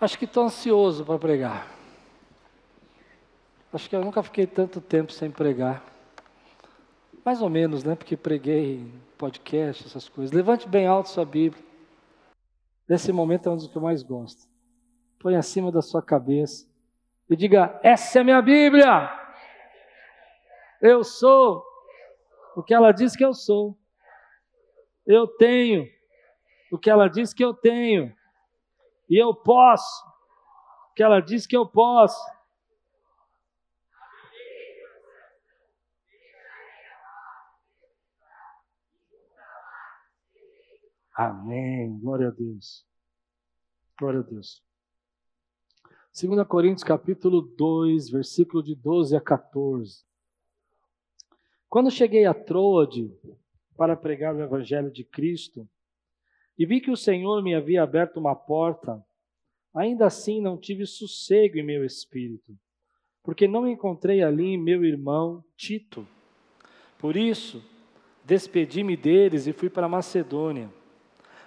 Acho que estou ansioso para pregar. Acho que eu nunca fiquei tanto tempo sem pregar. Mais ou menos, né? Porque preguei podcast, essas coisas. Levante bem alto sua Bíblia. Esse momento é um dos que eu mais gosto. Põe acima da sua cabeça e diga: Essa é a minha Bíblia. Eu sou o que ela diz que eu sou. Eu tenho o que ela diz que eu tenho. E eu posso que ela diz que eu posso. Amém. Glória a Deus. Glória a Deus. 2 Coríntios capítulo 2, versículo de 12 a 14. Quando cheguei a Troade para pregar o evangelho de Cristo, e vi que o Senhor me havia aberto uma porta, ainda assim não tive sossego em meu espírito, porque não encontrei ali meu irmão Tito. Por isso, despedi-me deles e fui para Macedônia.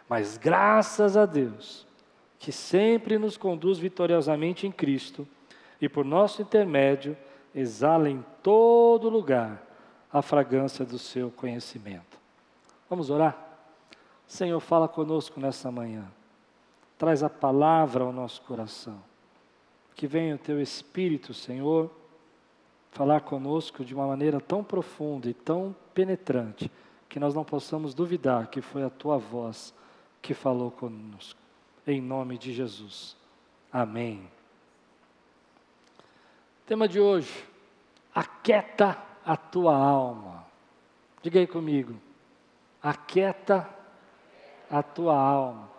Mas graças a Deus, que sempre nos conduz vitoriosamente em Cristo, e por nosso intermédio exala em todo lugar a fragrância do seu conhecimento. Vamos orar? Senhor, fala conosco nessa manhã. Traz a palavra ao nosso coração. Que venha o teu Espírito, Senhor, falar conosco de uma maneira tão profunda e tão penetrante que nós não possamos duvidar que foi a tua voz que falou conosco. Em nome de Jesus. Amém. Tema de hoje: aquieta a tua alma. Diga aí comigo. Aquieta a tua alma.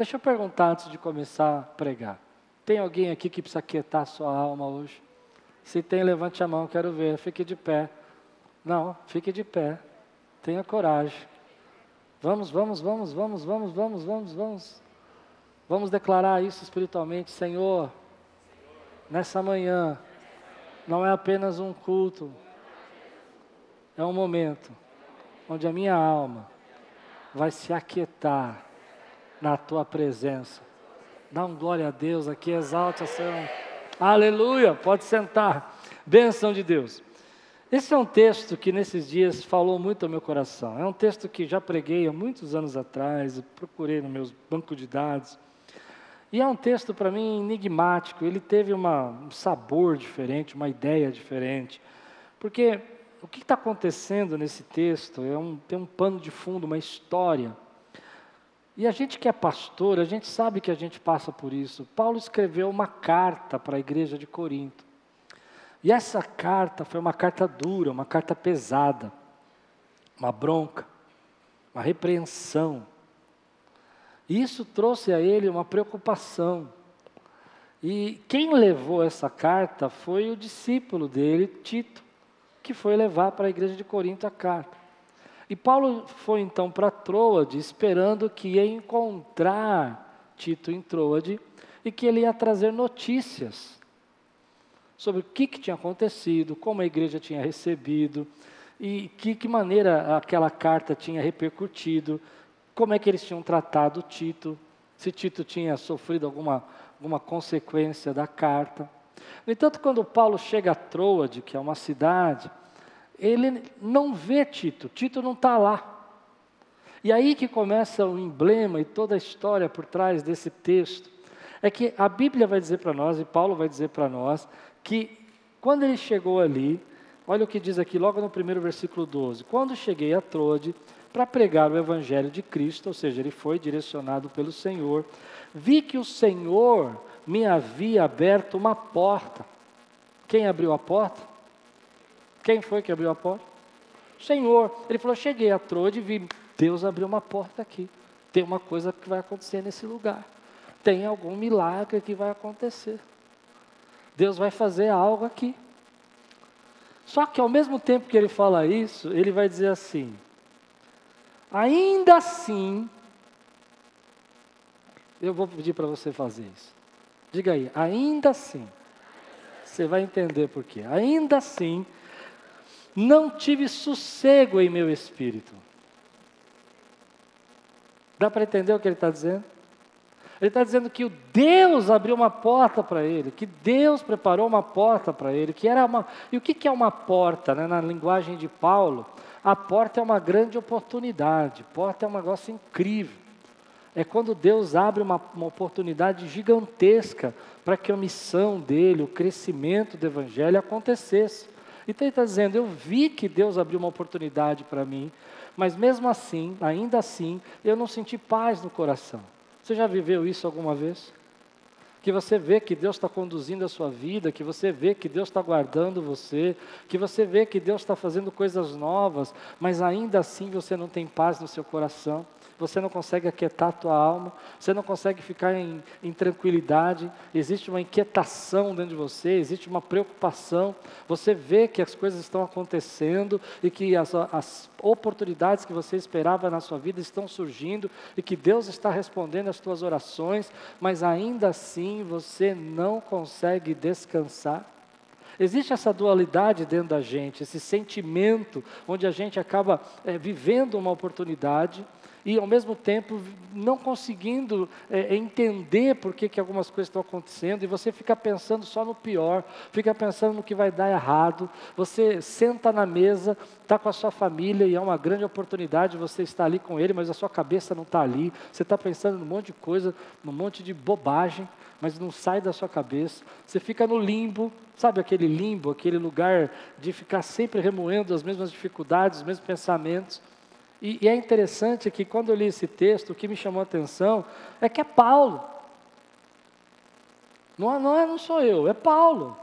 Deixa eu perguntar antes de começar a pregar. Tem alguém aqui que precisa aquietar a sua alma hoje? Se tem, levante a mão, quero ver. Fique de pé. Não, fique de pé. Tenha coragem. Vamos, vamos, vamos, vamos, vamos, vamos, vamos, vamos. Vamos declarar isso espiritualmente, Senhor. Nessa manhã, não é apenas um culto, é um momento onde a minha alma vai se aquietar na tua presença. Dá um glória a Deus aqui, exalte a Senhor. Aleluia, pode sentar. Bênção de Deus. Esse é um texto que nesses dias falou muito ao meu coração. É um texto que já preguei há muitos anos atrás, procurei no meu banco de dados. E é um texto para mim enigmático. Ele teve uma, um sabor diferente, uma ideia diferente. Porque o que está acontecendo nesse texto é um, tem um pano de fundo, uma história. E a gente que é pastor, a gente sabe que a gente passa por isso. Paulo escreveu uma carta para a igreja de Corinto. E essa carta foi uma carta dura, uma carta pesada, uma bronca, uma repreensão. E isso trouxe a ele uma preocupação. E quem levou essa carta foi o discípulo dele, Tito, que foi levar para a igreja de Corinto a carta. E Paulo foi então para Troade, esperando que ia encontrar Tito em Troade e que ele ia trazer notícias sobre o que, que tinha acontecido, como a igreja tinha recebido e que, que maneira aquela carta tinha repercutido, como é que eles tinham tratado Tito, se Tito tinha sofrido alguma, alguma consequência da carta. No entanto, quando Paulo chega a Troade, que é uma cidade, ele não vê Tito, Tito não está lá. E aí que começa o emblema e toda a história por trás desse texto. É que a Bíblia vai dizer para nós, e Paulo vai dizer para nós, que quando ele chegou ali, olha o que diz aqui logo no primeiro versículo 12: Quando cheguei a Trode para pregar o evangelho de Cristo, ou seja, ele foi direcionado pelo Senhor, vi que o Senhor me havia aberto uma porta. Quem abriu a porta? Quem foi que abriu a porta? Senhor. Ele falou: Cheguei a Trode e vi, Deus abriu uma porta aqui. Tem uma coisa que vai acontecer nesse lugar. Tem algum milagre que vai acontecer. Deus vai fazer algo aqui. Só que ao mesmo tempo que ele fala isso, ele vai dizer assim: ainda assim, eu vou pedir para você fazer isso. Diga aí, ainda assim. Você vai entender por quê. Ainda assim, não tive sossego em meu espírito. Dá para entender o que ele está dizendo? Ele está dizendo que o Deus abriu uma porta para ele, que Deus preparou uma porta para ele, que era uma. E o que, que é uma porta, né? na linguagem de Paulo? A porta é uma grande oportunidade, porta é um negócio incrível. É quando Deus abre uma, uma oportunidade gigantesca para que a missão dele, o crescimento do Evangelho acontecesse. Então ele está dizendo: eu vi que Deus abriu uma oportunidade para mim, mas mesmo assim, ainda assim, eu não senti paz no coração. Você já viveu isso alguma vez? Que você vê que Deus está conduzindo a sua vida, que você vê que Deus está guardando você, que você vê que Deus está fazendo coisas novas, mas ainda assim você não tem paz no seu coração você não consegue aquietar a tua alma, você não consegue ficar em, em tranquilidade, existe uma inquietação dentro de você, existe uma preocupação, você vê que as coisas estão acontecendo e que as, as oportunidades que você esperava na sua vida estão surgindo e que Deus está respondendo às tuas orações, mas ainda assim você não consegue descansar. Existe essa dualidade dentro da gente, esse sentimento onde a gente acaba é, vivendo uma oportunidade e ao mesmo tempo não conseguindo é, entender por que, que algumas coisas estão acontecendo, e você fica pensando só no pior, fica pensando no que vai dar errado. Você senta na mesa, está com a sua família e é uma grande oportunidade você estar ali com ele, mas a sua cabeça não está ali. Você está pensando num monte de coisa, num monte de bobagem, mas não sai da sua cabeça. Você fica no limbo, sabe aquele limbo, aquele lugar de ficar sempre remoendo as mesmas dificuldades, os mesmos pensamentos. E, e, é interessante que quando eu li esse texto, o que me chamou a atenção é que é Paulo. Não, não, é, não sou eu, é Paulo.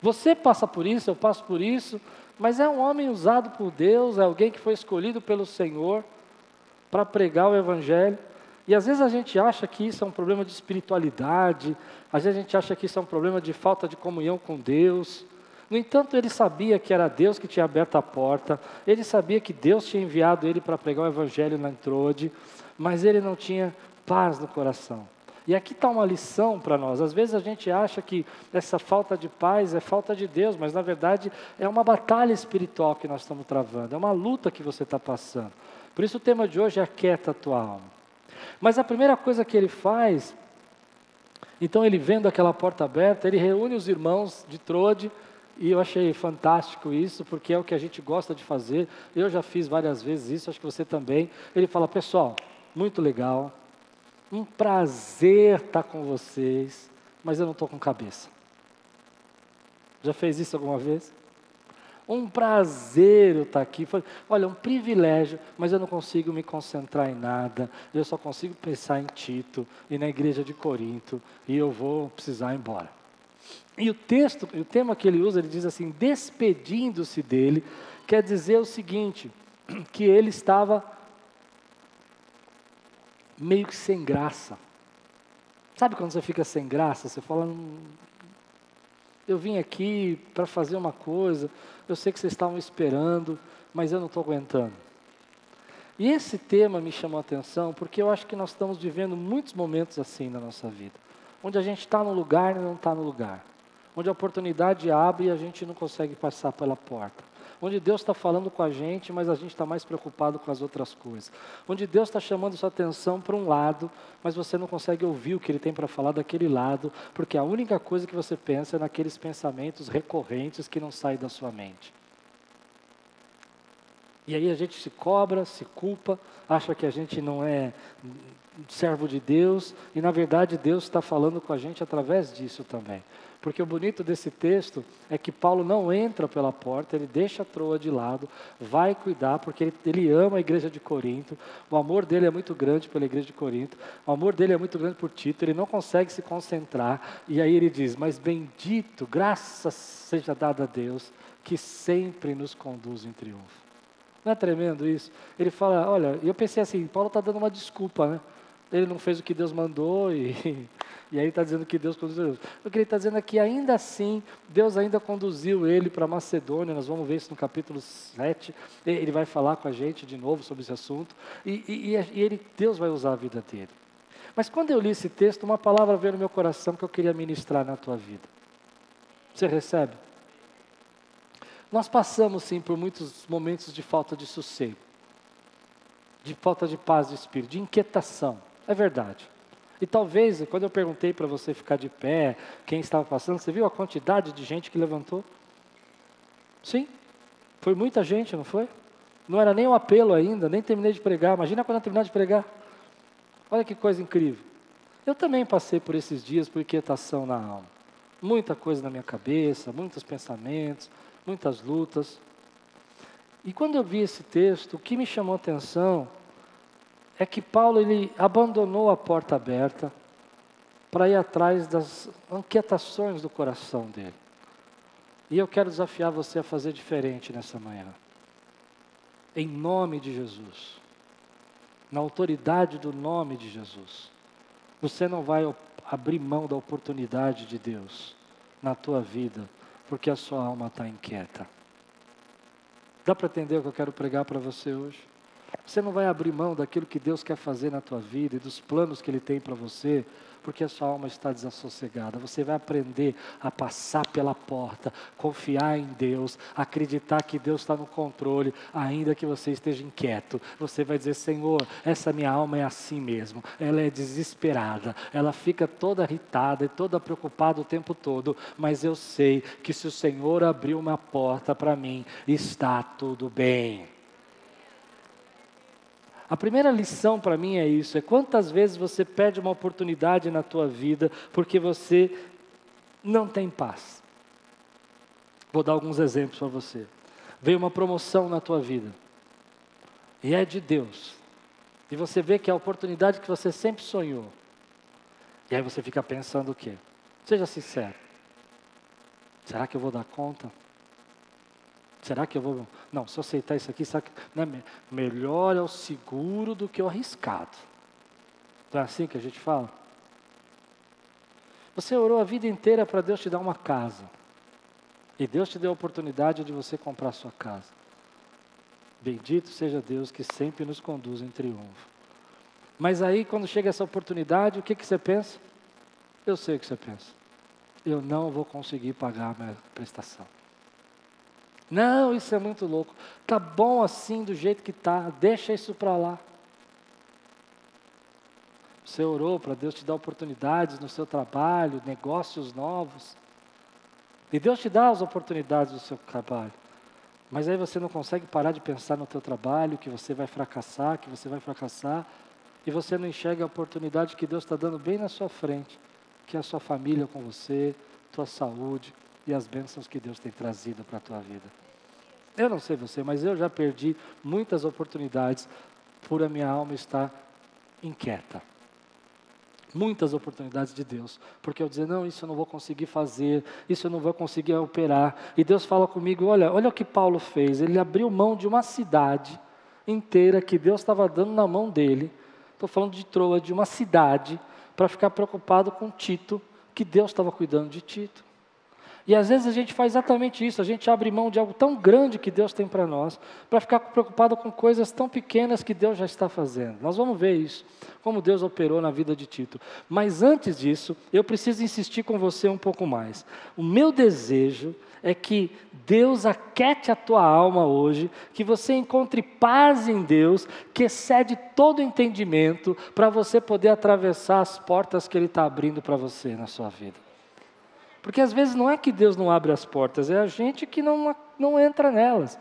Você passa por isso, eu passo por isso, mas é um homem usado por Deus, é alguém que foi escolhido pelo Senhor para pregar o Evangelho. E às vezes a gente acha que isso é um problema de espiritualidade, às vezes a gente acha que isso é um problema de falta de comunhão com Deus. No entanto, ele sabia que era Deus que tinha aberto a porta, ele sabia que Deus tinha enviado ele para pregar o Evangelho na Entrode, mas ele não tinha paz no coração. E aqui está uma lição para nós. Às vezes a gente acha que essa falta de paz é falta de Deus, mas na verdade é uma batalha espiritual que nós estamos travando, é uma luta que você está passando. Por isso o tema de hoje é aquieta a tua alma. Mas a primeira coisa que ele faz, então ele vendo aquela porta aberta, ele reúne os irmãos de Trode, e eu achei fantástico isso, porque é o que a gente gosta de fazer. Eu já fiz várias vezes isso, acho que você também. Ele fala: pessoal, muito legal, um prazer estar com vocês, mas eu não estou com cabeça. Já fez isso alguma vez? Um prazer eu estar aqui. Olha, um privilégio, mas eu não consigo me concentrar em nada. Eu só consigo pensar em Tito e na igreja de Corinto, e eu vou precisar ir embora. E o texto, o tema que ele usa, ele diz assim: despedindo-se dele, quer dizer o seguinte, que ele estava meio que sem graça. Sabe quando você fica sem graça? Você fala, hum, eu vim aqui para fazer uma coisa, eu sei que vocês estavam esperando, mas eu não estou aguentando. E esse tema me chamou a atenção porque eu acho que nós estamos vivendo muitos momentos assim na nossa vida, onde a gente está no lugar e não está no lugar onde a oportunidade abre e a gente não consegue passar pela porta. Onde Deus está falando com a gente, mas a gente está mais preocupado com as outras coisas. Onde Deus está chamando sua atenção para um lado, mas você não consegue ouvir o que Ele tem para falar daquele lado, porque a única coisa que você pensa é naqueles pensamentos recorrentes que não saem da sua mente. E aí a gente se cobra, se culpa, acha que a gente não é servo de Deus, e na verdade Deus está falando com a gente através disso também. Porque o bonito desse texto é que Paulo não entra pela porta, ele deixa a troa de lado, vai cuidar, porque ele, ele, ama a igreja de Corinto, o amor dele é muito grande pela igreja de Corinto, o amor dele é muito grande por Tito, ele não consegue se concentrar, e aí ele diz: Mas bendito, graças seja dada a Deus, que sempre nos conduz em triunfo. Não é tremendo isso? Ele fala: Olha, eu pensei assim, Paulo está dando uma desculpa, né? Ele não fez o que Deus mandou e E aí está dizendo que Deus conduziu. O que ele está dizendo é que ainda assim, Deus ainda conduziu ele para Macedônia, nós vamos ver isso no capítulo 7. Ele vai falar com a gente de novo sobre esse assunto. E, e, e ele, Deus vai usar a vida dele. Mas quando eu li esse texto, uma palavra veio no meu coração que eu queria ministrar na tua vida. Você recebe? Nós passamos sim por muitos momentos de falta de sossego, de falta de paz de espírito, de inquietação. É verdade. E talvez, quando eu perguntei para você ficar de pé, quem estava passando, você viu a quantidade de gente que levantou? Sim, foi muita gente, não foi? Não era nem um apelo ainda, nem terminei de pregar. Imagina quando eu terminar de pregar. Olha que coisa incrível. Eu também passei por esses dias por inquietação na alma. Muita coisa na minha cabeça, muitos pensamentos, muitas lutas. E quando eu vi esse texto, o que me chamou a atenção é que Paulo ele abandonou a porta aberta para ir atrás das inquietações do coração dele. E eu quero desafiar você a fazer diferente nessa manhã. Em nome de Jesus. Na autoridade do nome de Jesus. Você não vai abrir mão da oportunidade de Deus na tua vida, porque a sua alma está inquieta. Dá para entender o que eu quero pregar para você hoje? Você não vai abrir mão daquilo que Deus quer fazer na tua vida e dos planos que Ele tem para você, porque a sua alma está desassossegada. Você vai aprender a passar pela porta, confiar em Deus, acreditar que Deus está no controle, ainda que você esteja inquieto. Você vai dizer: Senhor, essa minha alma é assim mesmo. Ela é desesperada, ela fica toda irritada e toda preocupada o tempo todo, mas eu sei que se o Senhor abriu uma porta para mim, está tudo bem. A primeira lição para mim é isso: é quantas vezes você perde uma oportunidade na tua vida porque você não tem paz. Vou dar alguns exemplos para você. Veio uma promoção na tua vida e é de Deus. E você vê que é a oportunidade que você sempre sonhou. E aí você fica pensando o quê? Seja sincero. Será que eu vou dar conta? Será que eu vou. Não, se eu aceitar isso aqui, sabe né, melhor é o seguro do que o arriscado. Não é assim que a gente fala? Você orou a vida inteira para Deus te dar uma casa. E Deus te deu a oportunidade de você comprar a sua casa. Bendito seja Deus que sempre nos conduz em triunfo. Mas aí, quando chega essa oportunidade, o que, que você pensa? Eu sei o que você pensa. Eu não vou conseguir pagar a minha prestação. Não, isso é muito louco. Tá bom assim do jeito que tá. Deixa isso para lá. Você orou para Deus te dar oportunidades no seu trabalho, negócios novos. E Deus te dá as oportunidades do seu trabalho. Mas aí você não consegue parar de pensar no teu trabalho, que você vai fracassar, que você vai fracassar, e você não enxerga a oportunidade que Deus está dando bem na sua frente, que é a sua família com você, tua saúde e as bênçãos que Deus tem trazido para a tua vida. Eu não sei você, mas eu já perdi muitas oportunidades por a minha alma estar inquieta. Muitas oportunidades de Deus, porque eu dizer, não, isso eu não vou conseguir fazer, isso eu não vou conseguir operar. E Deus fala comigo: olha, olha o que Paulo fez. Ele abriu mão de uma cidade inteira que Deus estava dando na mão dele. Estou falando de Troa, de uma cidade, para ficar preocupado com Tito, que Deus estava cuidando de Tito. E às vezes a gente faz exatamente isso, a gente abre mão de algo tão grande que Deus tem para nós, para ficar preocupado com coisas tão pequenas que Deus já está fazendo. Nós vamos ver isso, como Deus operou na vida de Tito. Mas antes disso, eu preciso insistir com você um pouco mais. O meu desejo é que Deus aquete a tua alma hoje, que você encontre paz em Deus, que excede todo entendimento, para você poder atravessar as portas que Ele está abrindo para você na sua vida. Porque às vezes não é que Deus não abre as portas, é a gente que não, não entra nelas.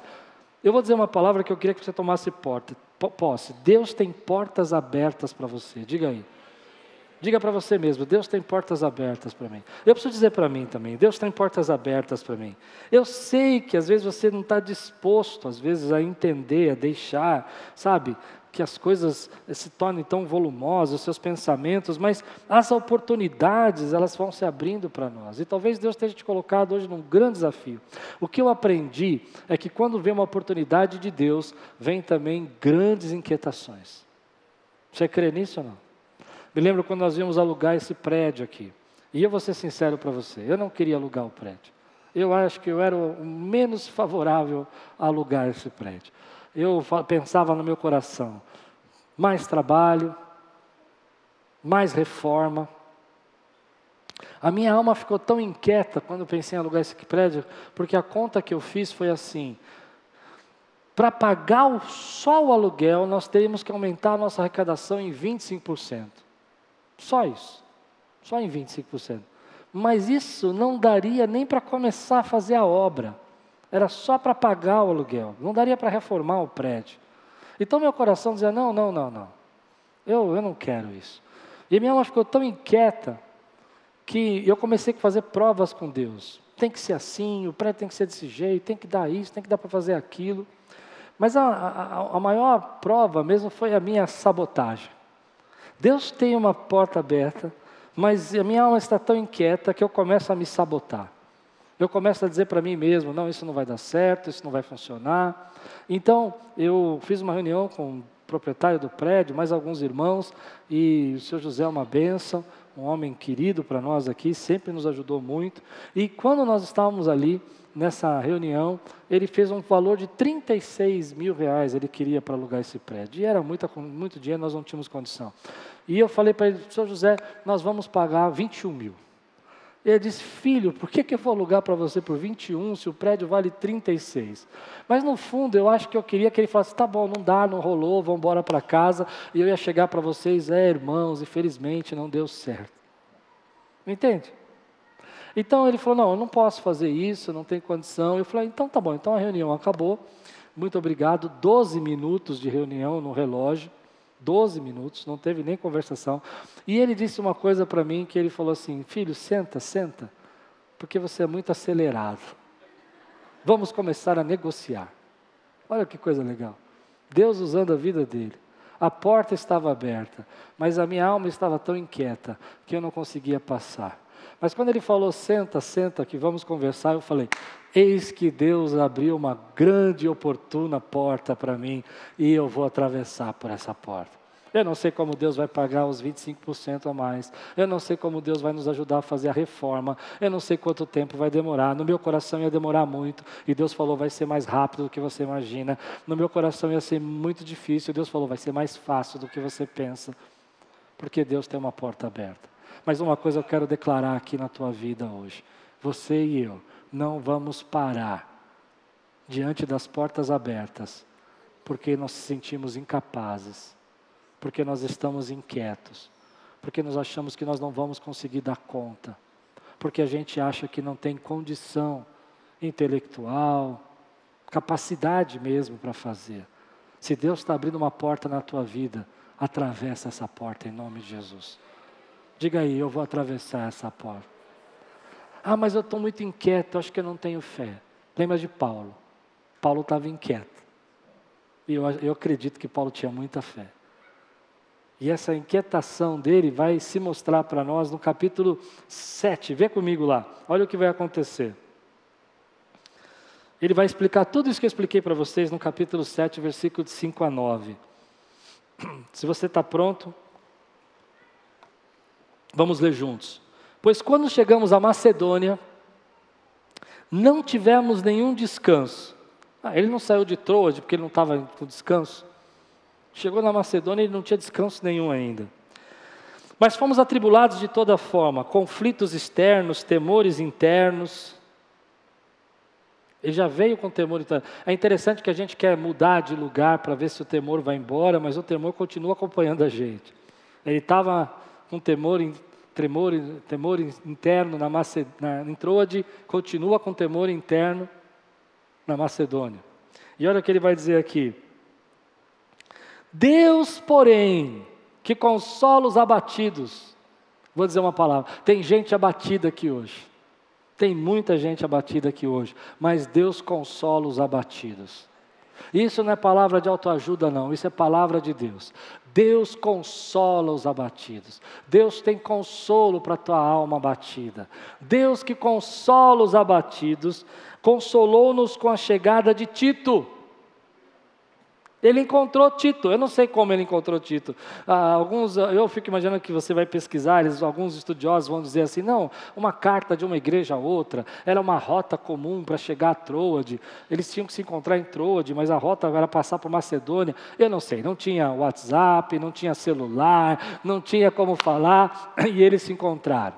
Eu vou dizer uma palavra que eu queria que você tomasse porta, posse. Deus tem portas abertas para você. Diga aí. Diga para você mesmo, Deus tem portas abertas para mim. Eu preciso dizer para mim também, Deus tem portas abertas para mim. Eu sei que às vezes você não está disposto, às vezes, a entender, a deixar, sabe? Que as coisas se tornem tão volumosas, os seus pensamentos, mas as oportunidades, elas vão se abrindo para nós. E talvez Deus tenha te colocado hoje num grande desafio. O que eu aprendi é que quando vem uma oportunidade de Deus, vem também grandes inquietações. Você crê nisso ou não? Me lembro quando nós íamos alugar esse prédio aqui. E eu vou ser sincero para você, eu não queria alugar o prédio. Eu acho que eu era o menos favorável a alugar esse prédio eu pensava no meu coração: mais trabalho, mais reforma. A minha alma ficou tão inquieta quando pensei em alugar esse prédio, porque a conta que eu fiz foi assim: para pagar só o aluguel, nós teríamos que aumentar a nossa arrecadação em 25%. Só isso. Só em 25%. Mas isso não daria nem para começar a fazer a obra. Era só para pagar o aluguel. Não daria para reformar o prédio. Então meu coração dizia: não, não, não, não. Eu, eu não quero isso. E minha alma ficou tão inquieta que eu comecei a fazer provas com Deus. Tem que ser assim, o prédio tem que ser desse jeito, tem que dar isso, tem que dar para fazer aquilo. Mas a, a, a maior prova mesmo foi a minha sabotagem. Deus tem uma porta aberta, mas a minha alma está tão inquieta que eu começo a me sabotar. Eu começo a dizer para mim mesmo: não, isso não vai dar certo, isso não vai funcionar. Então, eu fiz uma reunião com o proprietário do prédio, mais alguns irmãos, e o senhor José é uma bênção, um homem querido para nós aqui, sempre nos ajudou muito. E quando nós estávamos ali, nessa reunião, ele fez um valor de 36 mil reais, ele queria para alugar esse prédio. E era muito dinheiro, nós não tínhamos condição. E eu falei para ele, senhor José, nós vamos pagar 21 mil. Ele disse, filho, por que, que eu vou alugar para você por 21 se o prédio vale 36? Mas no fundo eu acho que eu queria que ele falasse, tá bom, não dá, não rolou, vamos embora para casa. E eu ia chegar para vocês, é irmãos, infelizmente não deu certo. Entende? Então ele falou, não, eu não posso fazer isso, não tem condição. Eu falei, então tá bom, então a reunião acabou. Muito obrigado. 12 minutos de reunião no relógio. 12 minutos, não teve nem conversação. E ele disse uma coisa para mim que ele falou assim: "Filho, senta, senta, porque você é muito acelerado. Vamos começar a negociar." Olha que coisa legal. Deus usando a vida dele. A porta estava aberta, mas a minha alma estava tão inquieta que eu não conseguia passar. Mas quando ele falou, senta, senta, que vamos conversar, eu falei, eis que Deus abriu uma grande e oportuna porta para mim e eu vou atravessar por essa porta. Eu não sei como Deus vai pagar os 25% a mais. Eu não sei como Deus vai nos ajudar a fazer a reforma. Eu não sei quanto tempo vai demorar. No meu coração ia demorar muito. E Deus falou, vai ser mais rápido do que você imagina. No meu coração ia ser muito difícil. Deus falou, vai ser mais fácil do que você pensa. Porque Deus tem uma porta aberta. Mas uma coisa eu quero declarar aqui na tua vida hoje. Você e eu não vamos parar diante das portas abertas, porque nós nos sentimos incapazes, porque nós estamos inquietos, porque nós achamos que nós não vamos conseguir dar conta, porque a gente acha que não tem condição intelectual, capacidade mesmo para fazer. Se Deus está abrindo uma porta na tua vida, atravessa essa porta em nome de Jesus. Diga aí, eu vou atravessar essa porta. Ah, mas eu estou muito inquieto, acho que eu não tenho fé. Lembra de Paulo? Paulo estava inquieto. E eu, eu acredito que Paulo tinha muita fé. E essa inquietação dele vai se mostrar para nós no capítulo 7. Vê comigo lá. Olha o que vai acontecer. Ele vai explicar tudo isso que eu expliquei para vocês no capítulo 7, versículo de 5 a 9. Se você está pronto, Vamos ler juntos. Pois quando chegamos à Macedônia, não tivemos nenhum descanso. Ah, ele não saiu de Troade porque ele não estava com descanso. Chegou na Macedônia e não tinha descanso nenhum ainda. Mas fomos atribulados de toda forma, conflitos externos, temores internos. Ele já veio com temor interno. É interessante que a gente quer mudar de lugar para ver se o temor vai embora, mas o temor continua acompanhando a gente. Ele estava com temor, tremor, temor interno na, Maced... na em Troade, continua com temor interno na Macedônia. E olha o que ele vai dizer aqui. Deus, porém, que consola os abatidos. Vou dizer uma palavra. Tem gente abatida aqui hoje. Tem muita gente abatida aqui hoje. Mas Deus consola os abatidos. Isso não é palavra de autoajuda, não. Isso é palavra de Deus. Deus consola os abatidos. Deus tem consolo para a tua alma abatida. Deus que consola os abatidos, consolou-nos com a chegada de Tito ele encontrou Tito. Eu não sei como ele encontrou Tito. Ah, alguns, eu fico imaginando que você vai pesquisar, eles, alguns estudiosos vão dizer assim: não, uma carta de uma igreja a outra era uma rota comum para chegar a Troade. Eles tinham que se encontrar em Troade, mas a rota era passar por Macedônia. Eu não sei, não tinha WhatsApp, não tinha celular, não tinha como falar, e eles se encontraram.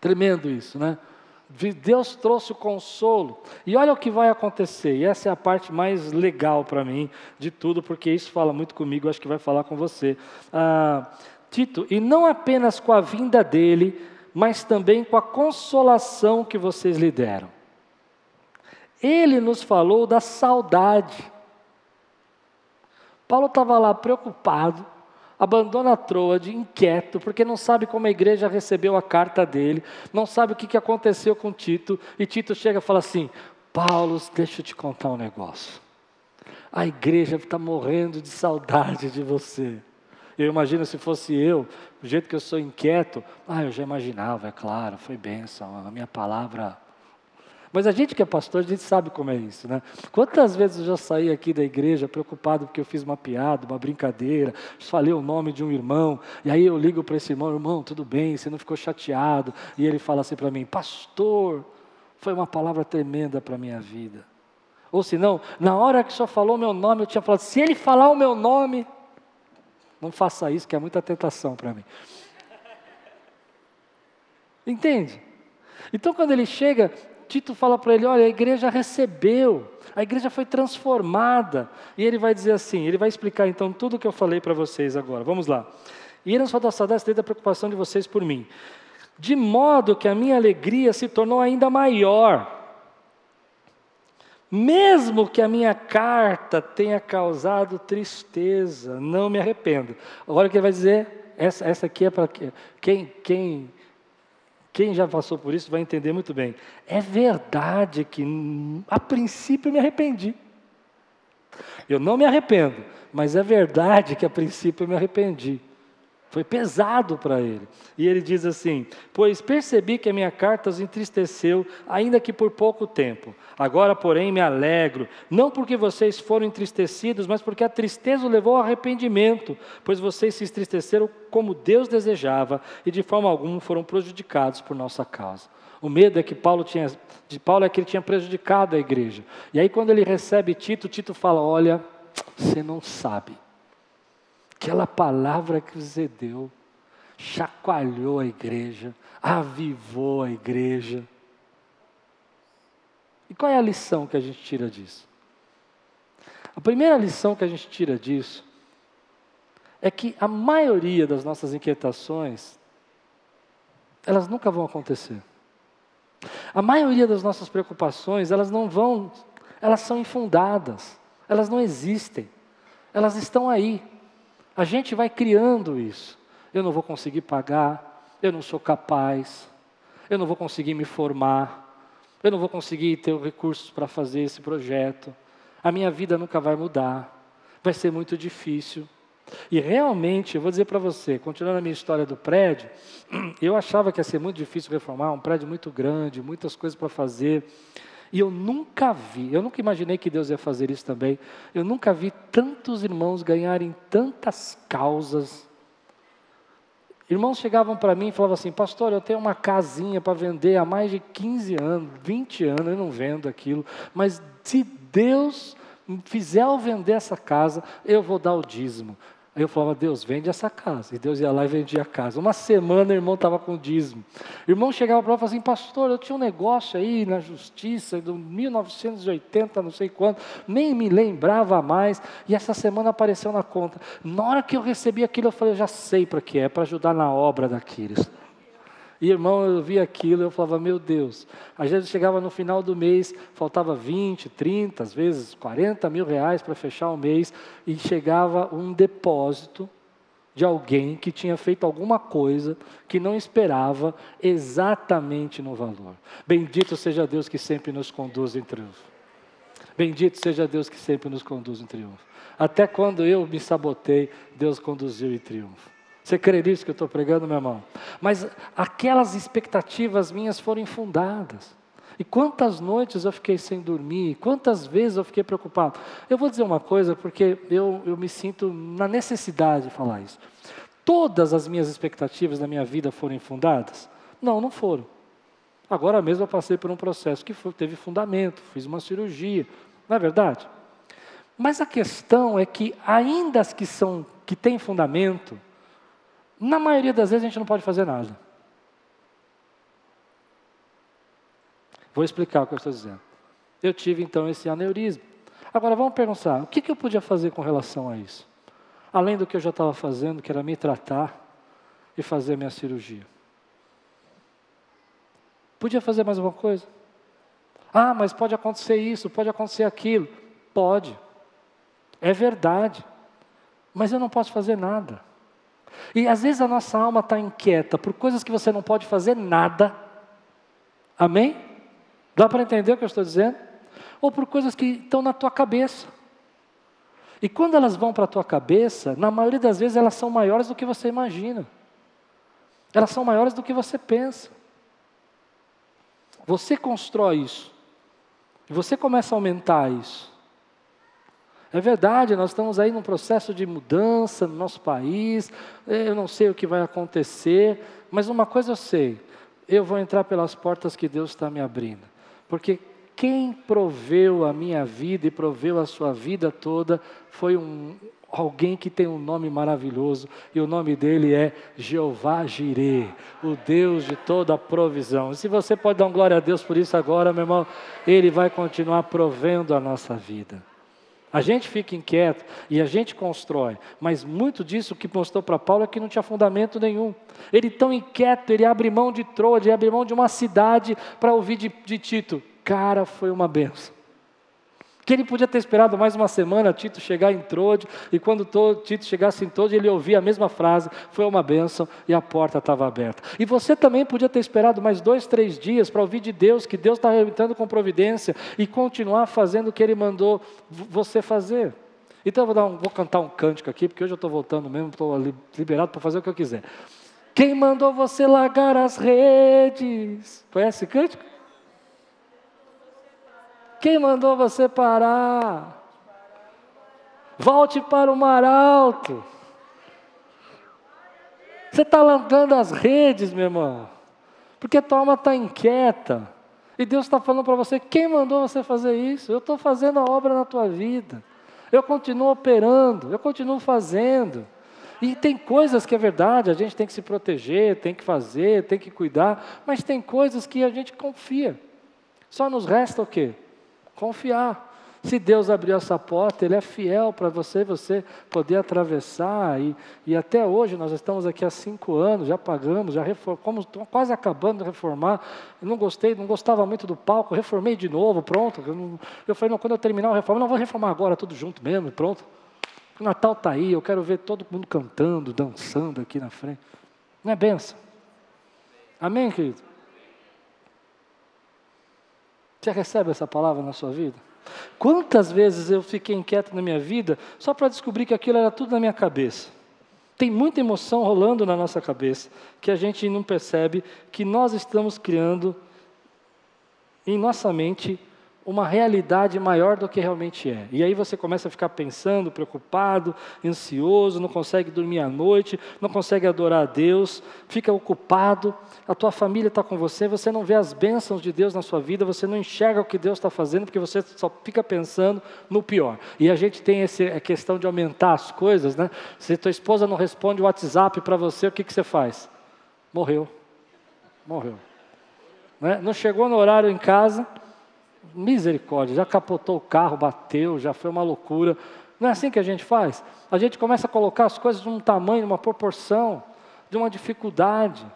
Tremendo isso, né? Deus trouxe o consolo. E olha o que vai acontecer. E essa é a parte mais legal para mim de tudo, porque isso fala muito comigo, acho que vai falar com você. Ah, Tito, e não apenas com a vinda dele, mas também com a consolação que vocês lhe deram. Ele nos falou da saudade. Paulo estava lá preocupado, abandona a Troade, inquieto, porque não sabe como a igreja recebeu a carta dele, não sabe o que, aconteceu com Tito, e Tito chega e fala assim: Paulo, deixa eu te contar um negócio. A igreja está morrendo de saudade de você. Eu imagino se fosse eu, do jeito que eu sou inquieto, ah, eu já imaginava, é claro, foi bênção, a minha palavra mas a gente que é pastor, a gente sabe como é isso, né? Quantas vezes eu já saí aqui da igreja preocupado porque eu fiz uma piada, uma brincadeira, falei o nome de um irmão, e aí eu ligo para esse irmão, irmão, tudo bem, você não ficou chateado? E ele fala assim para mim, pastor, foi uma palavra tremenda para a minha vida. Ou se não, na hora que senhor falou meu nome, eu tinha falado, se ele falar o meu nome, não faça isso, que é muita tentação para mim. Entende? Então, quando ele chega, Tito fala para ele: olha, a igreja recebeu, a igreja foi transformada. E ele vai dizer assim: ele vai explicar então tudo o que eu falei para vocês agora. Vamos lá. E não só da saudade desde a preocupação de vocês por mim, de modo que a minha alegria se tornou ainda maior. Mesmo que a minha carta tenha causado tristeza, não me arrependo. Agora o que ele vai dizer, essa, essa aqui é para quem, quem quem já passou por isso vai entender muito bem. É verdade que, a princípio, eu me arrependi. Eu não me arrependo, mas é verdade que, a princípio, eu me arrependi. Foi pesado para ele. E ele diz assim: Pois percebi que a minha carta os entristeceu, ainda que por pouco tempo. Agora, porém, me alegro, não porque vocês foram entristecidos, mas porque a tristeza o levou ao arrependimento, pois vocês se entristeceram como Deus desejava e de forma alguma foram prejudicados por nossa causa. O medo é que Paulo tinha, de Paulo é que ele tinha prejudicado a igreja. E aí, quando ele recebe Tito, Tito fala: Olha, você não sabe Aquela palavra que você deu chacoalhou a igreja, avivou a igreja. E qual é a lição que a gente tira disso? A primeira lição que a gente tira disso é que a maioria das nossas inquietações, elas nunca vão acontecer. A maioria das nossas preocupações, elas não vão, elas são infundadas, elas não existem, elas estão aí. A gente vai criando isso. Eu não vou conseguir pagar, eu não sou capaz, eu não vou conseguir me formar, eu não vou conseguir ter recursos para fazer esse projeto, a minha vida nunca vai mudar, vai ser muito difícil. E realmente, eu vou dizer para você, continuando a minha história do prédio, eu achava que ia ser muito difícil reformar, um prédio muito grande, muitas coisas para fazer. E eu nunca vi, eu nunca imaginei que Deus ia fazer isso também. Eu nunca vi tantos irmãos ganharem tantas causas. Irmãos chegavam para mim e falavam assim: Pastor, eu tenho uma casinha para vender há mais de 15 anos, 20 anos, eu não vendo aquilo, mas se Deus fizer eu vender essa casa, eu vou dar o dízimo. Aí eu falava, Deus, vende essa casa. E Deus ia lá e vendia a casa. Uma semana o irmão estava com dízimo. O irmão chegava para mim e falava assim, pastor, eu tinha um negócio aí na justiça, de 1980, não sei quanto, nem me lembrava mais, e essa semana apareceu na conta. Na hora que eu recebi aquilo, eu falei, eu já sei para que é, para ajudar na obra daqueles. E irmão, eu via aquilo eu falava, meu Deus. Às vezes chegava no final do mês, faltava 20, 30, às vezes 40 mil reais para fechar o mês, e chegava um depósito de alguém que tinha feito alguma coisa que não esperava exatamente no valor. Bendito seja Deus que sempre nos conduz em triunfo. Bendito seja Deus que sempre nos conduz em triunfo. Até quando eu me sabotei, Deus conduziu em triunfo. Você crê nisso que eu estou pregando, meu irmão? Mas aquelas expectativas minhas foram infundadas. E quantas noites eu fiquei sem dormir, quantas vezes eu fiquei preocupado. Eu vou dizer uma coisa, porque eu, eu me sinto na necessidade de falar isso. Todas as minhas expectativas da minha vida foram infundadas? Não, não foram. Agora mesmo eu passei por um processo que foi, teve fundamento, fiz uma cirurgia, não é verdade? Mas a questão é que, ainda as que são que têm fundamento, na maioria das vezes a gente não pode fazer nada. Vou explicar o que eu estou dizendo. Eu tive então esse aneurisma. Agora vamos pensar, o que, eu podia fazer com relação a isso? Além do que eu já estava fazendo, que era me tratar, e fazer minha cirurgia. Podia fazer mais alguma coisa? Ah, mas pode acontecer isso, pode acontecer aquilo. Pode. É verdade. Mas eu não posso fazer nada. E às vezes a nossa alma está inquieta por coisas que você não pode fazer nada. Amém? Dá para entender o que eu estou dizendo? Ou por coisas que estão na tua cabeça. E quando elas vão para a tua cabeça, na maioria das vezes elas são maiores do que você imagina. Elas são maiores do que você pensa. Você constrói isso. E você começa a aumentar isso. É verdade, nós estamos aí num processo de mudança no nosso país. Eu não sei o que vai acontecer, mas uma coisa eu sei: eu vou entrar pelas portas que Deus está me abrindo. Porque quem proveu a minha vida e proveu a sua vida toda foi um, alguém que tem um nome maravilhoso, e o nome dele é Jeová Jireh, o Deus de toda provisão. E se você pode dar um glória a Deus por isso agora, meu irmão, ele vai continuar provendo a nossa vida. A gente fica inquieto e a gente constrói, mas muito disso que mostrou para Paulo é que não tinha fundamento nenhum. Ele tão inquieto, ele abre mão de Troa, ele abre mão de uma cidade para ouvir de, de Tito, Cara, foi uma benção. Que ele podia ter esperado mais uma semana Tito chegar em Trode, e quando Tito chegasse em Trode, ele ouvia a mesma frase, foi uma bênção, e a porta estava aberta. E você também podia ter esperado mais dois, três dias para ouvir de Deus, que Deus está entrando com providência, e continuar fazendo o que Ele mandou você fazer. Então eu vou, um, vou cantar um cântico aqui, porque hoje eu estou voltando mesmo, estou liberado para fazer o que eu quiser. Quem mandou você largar as redes? Conhece esse cântico? Quem mandou você parar? Volte para o mar alto. Você está largando as redes, meu irmão, porque tua alma está inquieta. E Deus está falando para você: quem mandou você fazer isso? Eu estou fazendo a obra na tua vida. Eu continuo operando, eu continuo fazendo. E tem coisas que é verdade, a gente tem que se proteger, tem que fazer, tem que cuidar, mas tem coisas que a gente confia. Só nos resta o quê? Confiar. Se Deus abriu essa porta, Ele é fiel para você, você poder atravessar. E, e até hoje, nós estamos aqui há cinco anos, já pagamos, já reformamos, estamos quase acabando de reformar. Eu não gostei, não gostava muito do palco, reformei de novo, pronto. Eu, não, eu falei, não, quando eu terminar a reforma, não vou reformar agora, tudo junto mesmo, pronto. O Natal está aí, eu quero ver todo mundo cantando, dançando aqui na frente. Não é benção? Amém, querido? Você recebe essa palavra na sua vida? Quantas vezes eu fiquei inquieto na minha vida só para descobrir que aquilo era tudo na minha cabeça? Tem muita emoção rolando na nossa cabeça que a gente não percebe que nós estamos criando em nossa mente uma realidade maior do que realmente é. E aí você começa a ficar pensando, preocupado, ansioso, não consegue dormir à noite, não consegue adorar a Deus, fica ocupado, a tua família está com você, você não vê as bênçãos de Deus na sua vida, você não enxerga o que Deus está fazendo, porque você só fica pensando no pior. E a gente tem essa a questão de aumentar as coisas, né? Se tua esposa não responde o WhatsApp para você, o que, que você faz? Morreu. Morreu. Né? Não chegou no horário em casa, misericórdia, já capotou o carro, bateu, já foi uma loucura. Não é assim que a gente faz? A gente começa a colocar as coisas num tamanho, numa proporção, de uma dificuldade.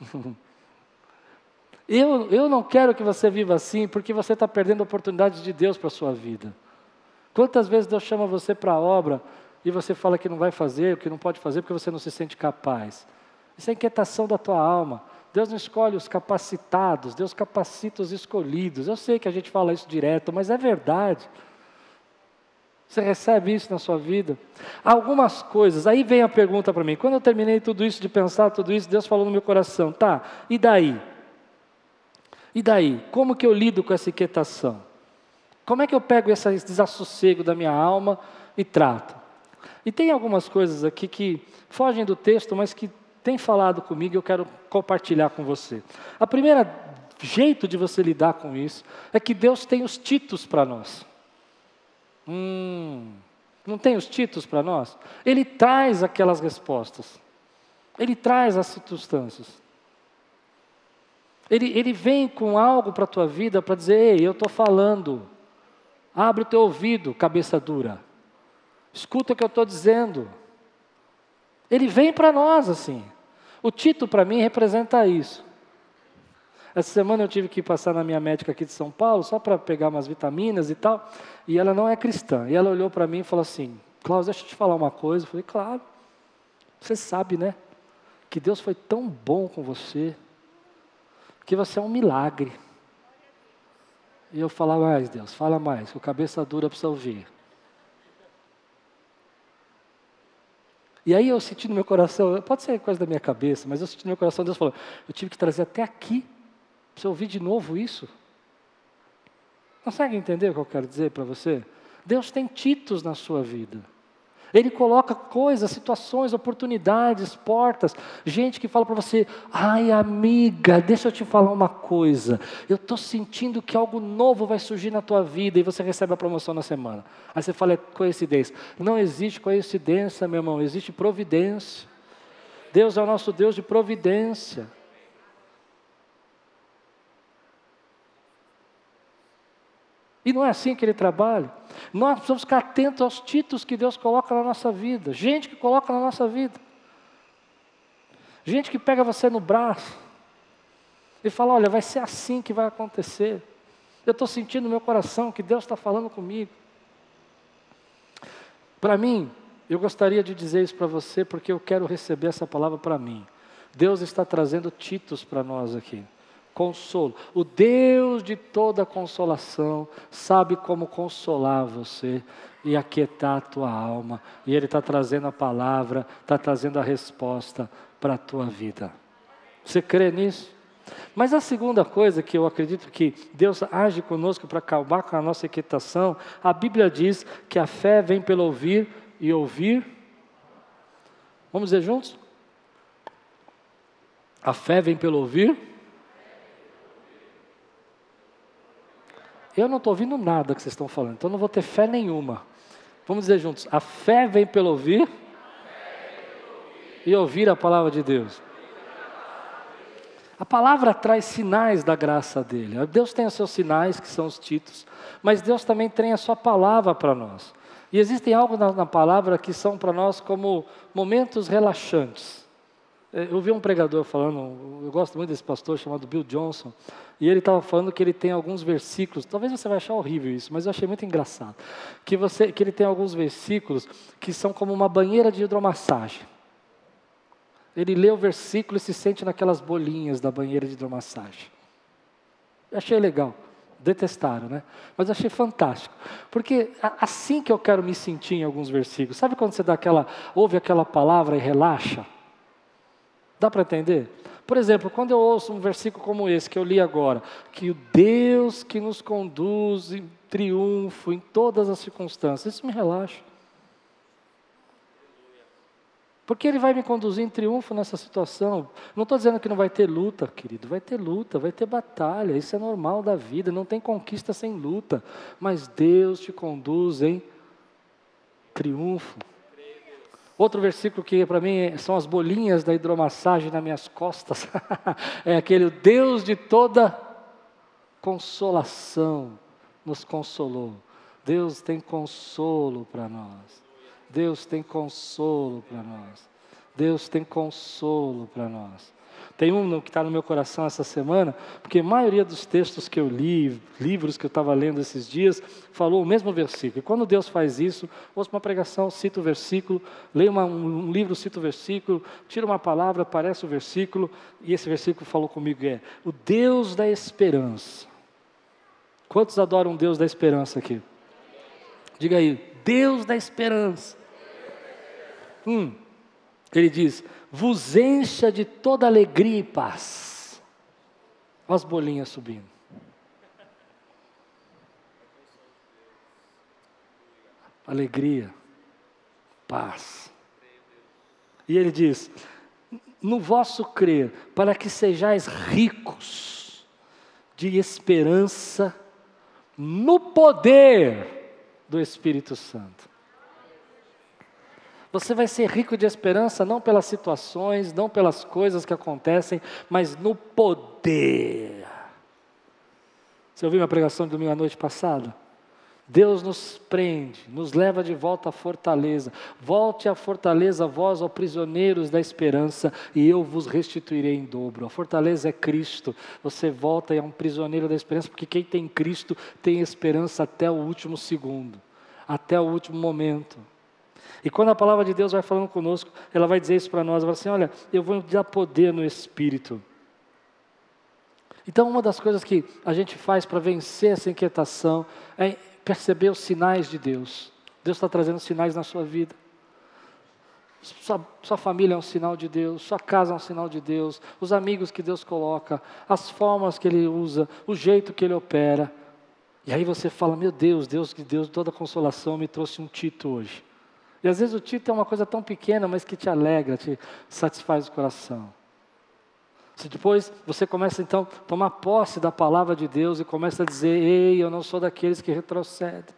Eu, eu não quero que você viva assim, porque você está perdendo oportunidades de Deus para a sua vida. Quantas vezes Deus chama você para a obra e você fala que não vai fazer, que não pode fazer porque você não se sente capaz? Isso é inquietação da tua alma. Deus não escolhe os capacitados, Deus capacita os escolhidos. Eu sei que a gente fala isso direto, mas é verdade. Você recebe isso na sua vida? Algumas coisas, aí vem a pergunta para mim. Quando eu terminei tudo isso, de pensar tudo isso, Deus falou no meu coração: tá, e daí? E daí? Como que eu lido com essa inquietação? Como é que eu pego esse desassossego da minha alma e trato? E tem algumas coisas aqui que fogem do texto, mas que tem falado comigo e eu quero compartilhar com você. A primeira jeito de você lidar com isso é que Deus tem os títulos para nós. Hum, não tem os títulos para nós? Ele traz aquelas respostas. Ele traz as circunstâncias. Ele, ele vem com algo para a tua vida para dizer: Ei, eu estou falando. Abre o teu ouvido, cabeça dura. Escuta o que eu estou dizendo. Ele vem para nós assim. O Tito, para mim, representa isso. Essa semana eu tive que passar na minha médica aqui de São Paulo, só para pegar umas vitaminas e tal, e ela não é cristã. E ela olhou para mim e falou assim: Klaus, deixa eu te falar uma coisa. Eu falei: Claro, você sabe, né? Que Deus foi tão bom com você, que você é um milagre. E eu falo mais, Deus, fala mais, que o cabeça dura precisa ouvir. E aí eu senti no meu coração, pode ser coisa da minha cabeça, mas eu senti no meu coração, Deus falou, eu tive que trazer até aqui, para você ouvir de novo isso. Consegue entender o que eu quero dizer para você? Deus tem títulos na sua vida. Ele coloca coisas, situações, oportunidades, portas, gente que fala para você: ai amiga, deixa eu te falar uma coisa. Eu estou sentindo que algo novo vai surgir na tua vida e você recebe a promoção na semana. Aí você fala: é coincidência. Não existe coincidência, meu irmão, existe providência. Deus é o nosso Deus de providência. E não é assim que ele trabalha. Nós precisamos ficar atentos aos títulos que Deus coloca na nossa vida. Gente que coloca na nossa vida. Gente que pega você no braço e fala: Olha, vai ser assim que vai acontecer. Eu estou sentindo no meu coração que Deus está falando comigo. Para mim, eu gostaria de dizer isso para você porque eu quero receber essa palavra para mim. Deus está trazendo títulos para nós aqui consolo. O Deus de toda consolação sabe como consolar você e aquietar a tua alma. E Ele está trazendo a palavra, está trazendo a resposta para a tua vida. Você crê nisso? Mas a segunda coisa que eu acredito que Deus age conosco para acabar com a nossa inquietação, a Bíblia diz que a fé vem pelo ouvir e ouvir. Vamos dizer juntos? A fé vem pelo ouvir Eu não estou ouvindo nada que vocês estão falando, então não vou ter fé nenhuma. Vamos dizer juntos: a fé vem pelo ouvir, e ouvir a palavra de Deus. A palavra traz sinais da graça dele. Deus tem os seus sinais, que são os títulos, mas Deus também tem a sua palavra para nós. E existem algo na, na palavra que são para nós como momentos relaxantes. É, eu vi um pregador falando, eu gosto muito desse pastor chamado Bill Johnson, e ele estava falando que ele tem alguns versículos, talvez você vai achar horrível isso, mas eu achei muito engraçado, que, você, que ele tem alguns versículos que são como uma banheira de hidromassagem. Ele lê o versículo e se sente naquelas bolinhas da banheira de hidromassagem. Eu achei legal. Detestaram, né? Mas achei fantástico. Porque assim que eu quero me sentir em alguns versículos. Sabe quando você dá aquela, ouve aquela palavra e relaxa? Dá para entender? Por exemplo, quando eu ouço um versículo como esse que eu li agora, que o Deus que nos conduz em triunfo em todas as circunstâncias, isso me relaxa. Porque Ele vai me conduzir em triunfo nessa situação. Não estou dizendo que não vai ter luta, querido. Vai ter luta, vai ter batalha. Isso é normal da vida. Não tem conquista sem luta. Mas Deus te conduz em triunfo. Outro versículo que para mim são as bolinhas da hidromassagem nas minhas costas, é aquele Deus de toda consolação nos consolou. Deus tem consolo para nós. Deus tem consolo para nós. Deus tem consolo para nós. Tem um que está no meu coração essa semana, porque a maioria dos textos que eu li, livros que eu estava lendo esses dias, falou o mesmo versículo. E quando Deus faz isso, ouço uma pregação, cita o versículo, leio uma, um livro, cita o versículo, tira uma palavra, aparece o versículo, e esse versículo falou comigo é o Deus da esperança. Quantos adoram o Deus da esperança aqui? Diga aí, Deus da esperança. Hum, ele diz: vos encha de toda alegria e paz. Olha as bolinhas subindo. Alegria, paz. E ele diz: no vosso crer, para que sejais ricos de esperança no poder do Espírito Santo. Você vai ser rico de esperança não pelas situações, não pelas coisas que acontecem, mas no poder. Você ouviu minha pregação de domingo à noite passada? Deus nos prende, nos leva de volta à fortaleza. Volte à fortaleza, vós, ó prisioneiros da esperança, e eu vos restituirei em dobro. A fortaleza é Cristo. Você volta e é um prisioneiro da esperança, porque quem tem Cristo tem esperança até o último segundo, até o último momento. E quando a palavra de Deus vai falando conosco, ela vai dizer isso para nós: vai assim, olha, eu vou dar poder no Espírito. Então, uma das coisas que a gente faz para vencer essa inquietação é perceber os sinais de Deus. Deus está trazendo sinais na sua vida. Sua, sua, família é um sinal de Deus, sua casa é um sinal de Deus, os amigos que Deus coloca, as formas que Ele usa, o jeito que Ele opera. E aí você fala: Meu Deus, Deus que Deus, toda consolação me trouxe um Tito hoje. E às vezes o Tito é uma coisa tão pequena, mas que te alegra, te satisfaz o coração. Se depois você começa então a tomar posse da palavra de Deus e começa a dizer: Ei, eu não sou daqueles que retrocedem.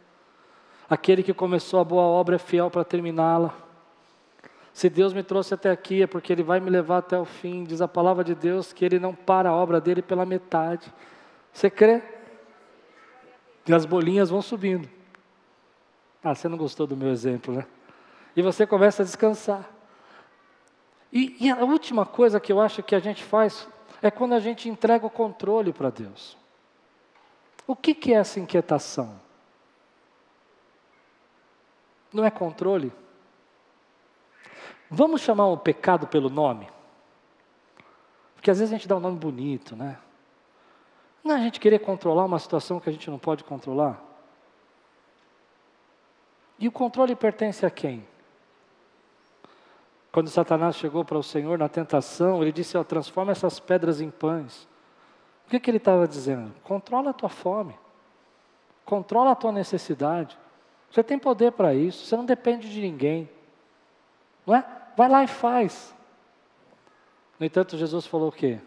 Aquele que começou a boa obra é fiel para terminá-la. Se Deus me trouxe até aqui é porque Ele vai me levar até o fim. Diz a palavra de Deus que Ele não para a obra dele pela metade. Você crê? E as bolinhas vão subindo. Ah, você não gostou do meu exemplo, né? E você começa a descansar. E, e, a última coisa que eu acho que a gente faz é quando a gente entrega o controle para Deus. O que, que é essa inquietação? Não é controle? Vamos chamar o pecado pelo nome? Porque às vezes a gente dá um nome bonito, né? Não é a gente querer controlar uma situação que a gente não pode controlar? E o controle pertence a quem? Quando Satanás chegou para o Senhor na tentação, ele disse: oh, transforma essas pedras em pães. O que, que ele estava dizendo? Controla a tua fome, controla a tua necessidade. Você tem poder para isso, você não depende de ninguém. Não é? Vai lá e faz. No entanto, Jesus falou o quê?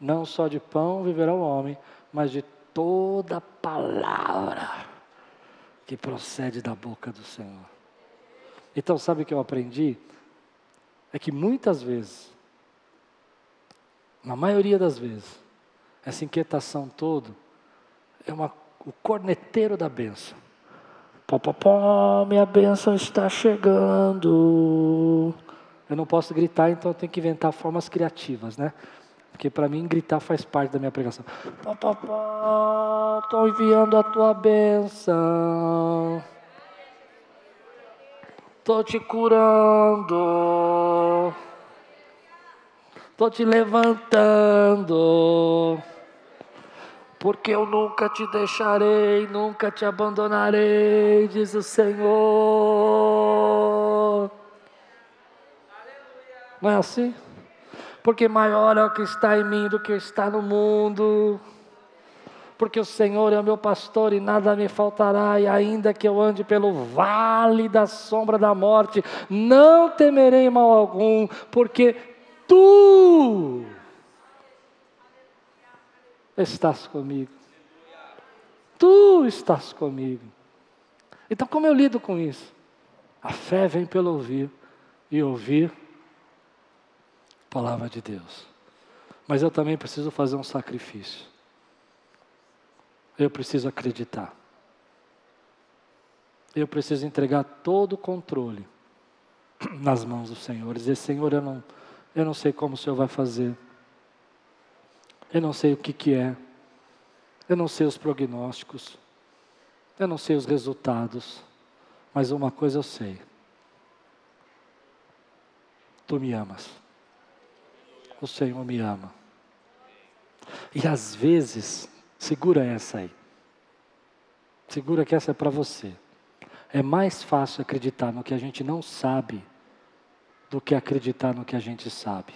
Não só de pão viverá o homem, mas de toda palavra que procede da boca do Senhor. Então, sabe o que eu aprendi? É que muitas vezes, na maioria das vezes, essa inquietação toda é uma, o corneteiro da benção. Pó, pó, pó, minha benção está chegando. Eu não posso gritar, então eu tenho que inventar formas criativas, né? Porque para mim gritar faz parte da minha pregação. Pó, pó, pó, estou enviando a tua benção. Estou te curando. Estou te levantando. Porque eu nunca te deixarei, nunca te abandonarei, diz o Senhor. Não é assim? Porque maior é o que está em mim do que está no mundo porque o Senhor é o meu pastor e nada me faltará, e ainda que eu ande pelo vale da sombra da morte, não temerei mal algum, porque tu estás comigo. Tu estás comigo. Então, como eu lido com isso? A fé vem pelo ouvir e ouvir a palavra de Deus. Mas eu também preciso fazer um sacrifício eu preciso acreditar. Eu preciso entregar todo o controle nas mãos do Senhor. Dizer, Senhor, eu não, eu não sei como o Senhor vai fazer. Eu não sei o que, que é. Eu não sei os prognósticos. Eu não sei os resultados. Mas uma coisa eu sei. Tu me amas. O Senhor me ama. E às vezes Segura essa aí. Segura que essa é para você. É mais fácil acreditar no que a gente não sabe do que acreditar no que a gente sabe.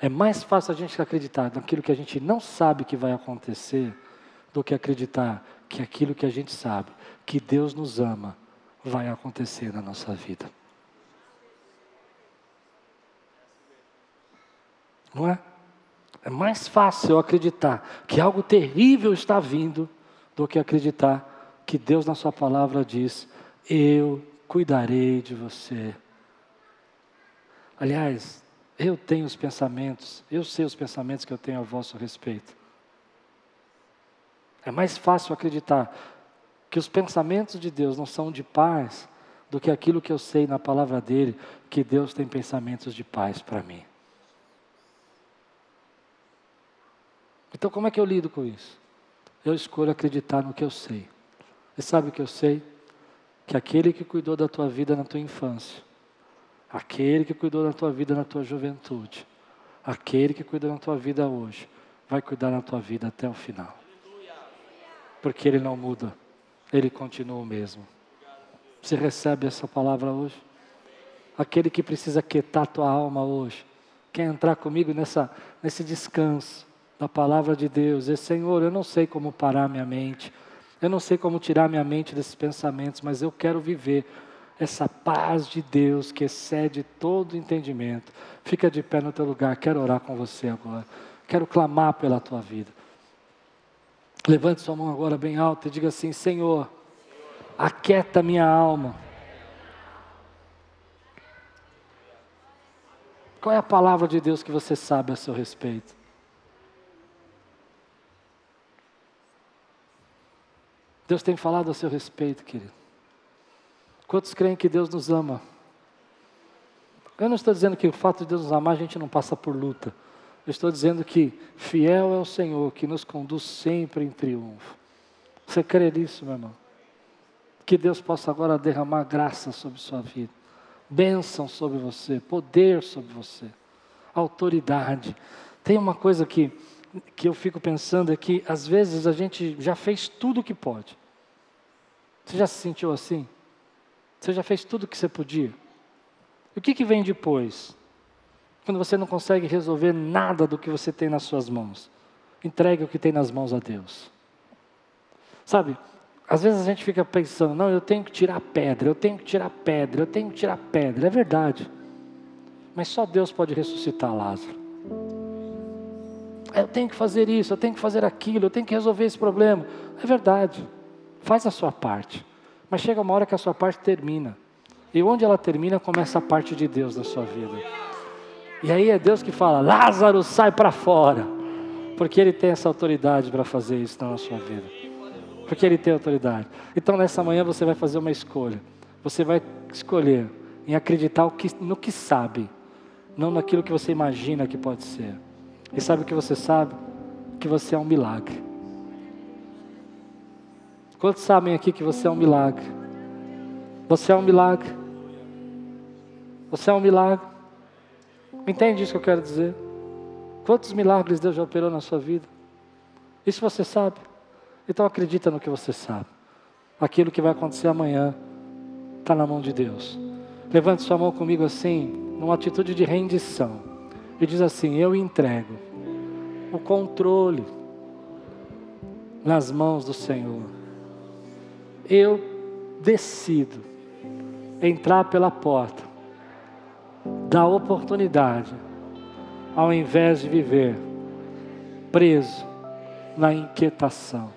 É mais fácil a gente acreditar naquilo que a gente não sabe que vai acontecer do que acreditar que aquilo que a gente sabe, que Deus nos ama, vai acontecer na nossa vida. Não é? É mais fácil acreditar que algo terrível está vindo do que acreditar que Deus, na Sua palavra, diz: Eu cuidarei de você. Aliás, eu tenho os pensamentos, eu sei os pensamentos que eu tenho a vosso respeito. É mais fácil acreditar que os pensamentos de Deus não são de paz do que aquilo que eu sei na palavra dele, que Deus tem pensamentos de paz para mim. Então, como é que eu lido com isso? Eu escolho acreditar no que eu sei. E sabe o que eu sei? Que aquele que cuidou da tua vida na tua infância, aquele que cuidou da tua vida na tua juventude, aquele que cuida da tua vida hoje, vai cuidar da tua vida até o final. Porque ele não muda, ele continua o mesmo. Você recebe essa palavra hoje? Aquele que precisa quietar tua alma hoje, quer entrar comigo nessa, nesse descanso da palavra de Deus. E Senhor, eu não sei como parar minha mente, eu não sei como tirar minha mente desses pensamentos, mas eu quero viver essa paz de Deus que excede todo entendimento. Fica de pé no teu lugar, quero orar com você agora. Quero clamar pela tua vida. Levante sua mão agora bem alta e diga assim: Senhor, aquieta minha alma. Qual é a palavra de Deus que você sabe a seu respeito? Deus tem falado a seu respeito, querido. Quantos creem que Deus nos ama? Eu não estou dizendo que o fato de Deus nos amar a gente não passa por luta. Eu estou dizendo que fiel é o Senhor que nos conduz sempre em triunfo. Você crê nisso, meu irmão? Que Deus possa agora derramar graça sobre sua vida, bênção sobre você, poder sobre você, autoridade. Tem uma coisa que, que eu fico pensando é que às vezes a gente já fez tudo o que pode. Você já se sentiu assim? Você já fez tudo o que você podia? E o que, que vem depois? Quando você não consegue resolver nada do que você tem nas suas mãos. Entregue o que tem nas mãos a Deus. Sabe, às vezes a gente fica pensando, não, eu tenho que tirar pedra, eu tenho que tirar pedra, eu tenho que tirar pedra. É verdade. Mas só Deus pode ressuscitar Lázaro. Eu tenho que fazer isso, eu tenho que fazer aquilo, eu tenho que resolver esse problema. É verdade. Faz a sua parte. Mas chega uma hora que a sua parte termina. E onde ela termina, começa a parte de Deus na sua vida. E aí é Deus que fala: Lázaro, sai para fora. Porque Ele tem essa autoridade para fazer isso na sua vida. Porque Ele tem autoridade. Então nessa manhã você vai fazer uma escolha. Você vai escolher em acreditar no que sabe, não naquilo que você imagina que pode ser. E sabe o que você sabe? Que você é um milagre. Quantos sabem aqui que você é um milagre? Você é um milagre. Você é um milagre. Entende isso que eu quero dizer? Quantos milagres Deus já operou na sua vida? Isso você sabe. Então acredita no que você sabe. Aquilo que vai acontecer amanhã está na mão de Deus. Levante sua mão comigo assim, numa atitude de rendição. E diz assim: Eu entrego o controle nas mãos do Senhor. Eu decido entrar pela porta da oportunidade, ao invés de viver preso na inquietação.